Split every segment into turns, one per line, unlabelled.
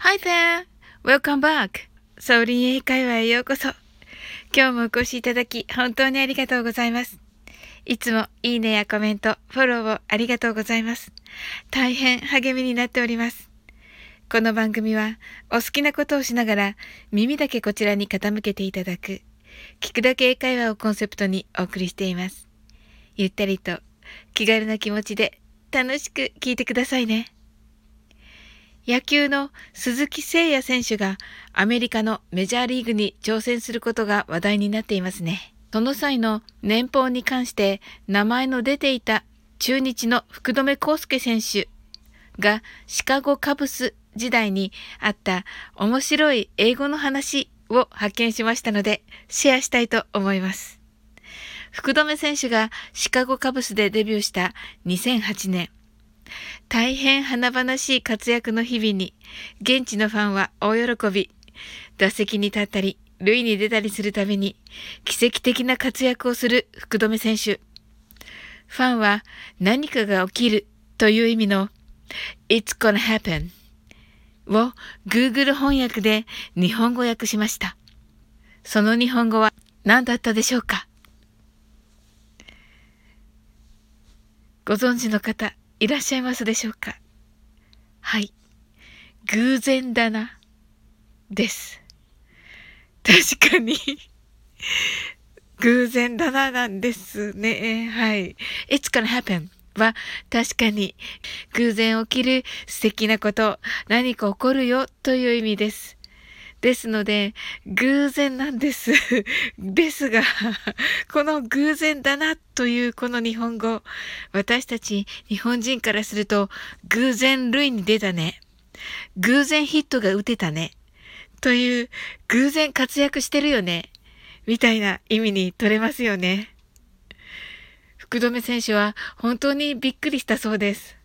Hi there! Welcome back! ソウリン英会話へようこそ。今日もお越しいただき本当にありがとうございます。いつもいいねやコメント、フォローをありがとうございます。大変励みになっております。この番組はお好きなことをしながら耳だけこちらに傾けていただく聞くだけ英会話をコンセプトにお送りしています。ゆったりと気軽な気持ちで楽しく聞いてくださいね。野球の鈴木誠也選手がアメリカのメジャーリーグに挑戦することが話題になっていますね。その際の年俸に関して名前の出ていた中日の福留孝介選手がシカゴカブス時代にあった面白い英語の話を発見しましたのでシェアしたいと思います。福留選手がシカゴカブスでデビューした2008年、大変華々しい活躍の日々に、現地のファンは大喜び。打席に立ったり、塁に出たりするたびに、奇跡的な活躍をする福留選手。ファンは何かが起きるという意味の It's gonna happen を Google 翻訳で日本語訳しました。その日本語は何だったでしょうか？ご存知の方いらっしゃいますでしょうか？はい。偶然だな。です。確かに偶然だななんですね。はい。It's gonna happen は確かに偶然起きる素敵なこと、何か起こるよという意味です。ですので、偶然なんです。ですが、この偶然だなというこの日本語、私たち日本人からすると、偶然類に出たね。偶然ヒットが打てたね。という、偶然活躍してるよね。みたいな意味に取れますよね。福留選手は本当にびっくりしたそうです。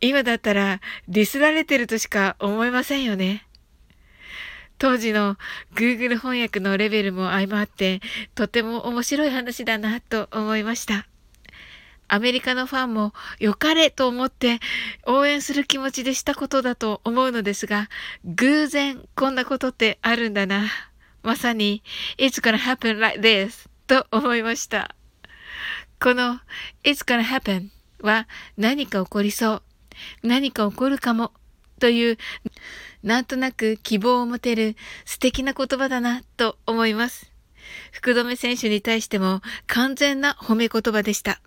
今だったらディスられてるとしか思えませんよね。当時の Google 翻訳のレベルも相まって、とても面白い話だなと思いました。アメリカのファンも良かれと思って応援する気持ちでしたことだと思うのですが、偶然こんなことってあるんだな。まさに、It's gonna happen like this と思いました。この It's gonna happen は何か起こりそう。何か起こるかもというなんとなく希望を持てる素敵な言葉だなと思います。福留選手に対しても完全な褒め言葉でした。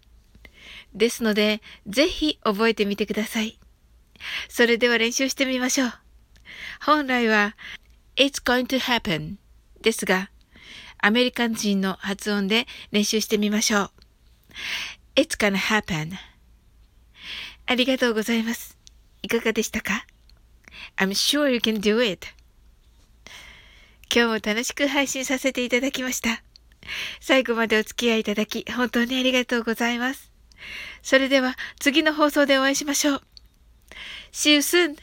ですので、ぜひ覚えてみてください。それでは練習してみましょう。本来は It's going to happen ですが、アメリカン人の発音で練習してみましょう。It's gonna happen ありがとうございます。いかがでしたか？I'm sure you can do it. 今日も楽しく配信させていただきました。最後までお付き合いいただき本当にありがとうございます。それでは次の放送でお会いしましょう。See you soon!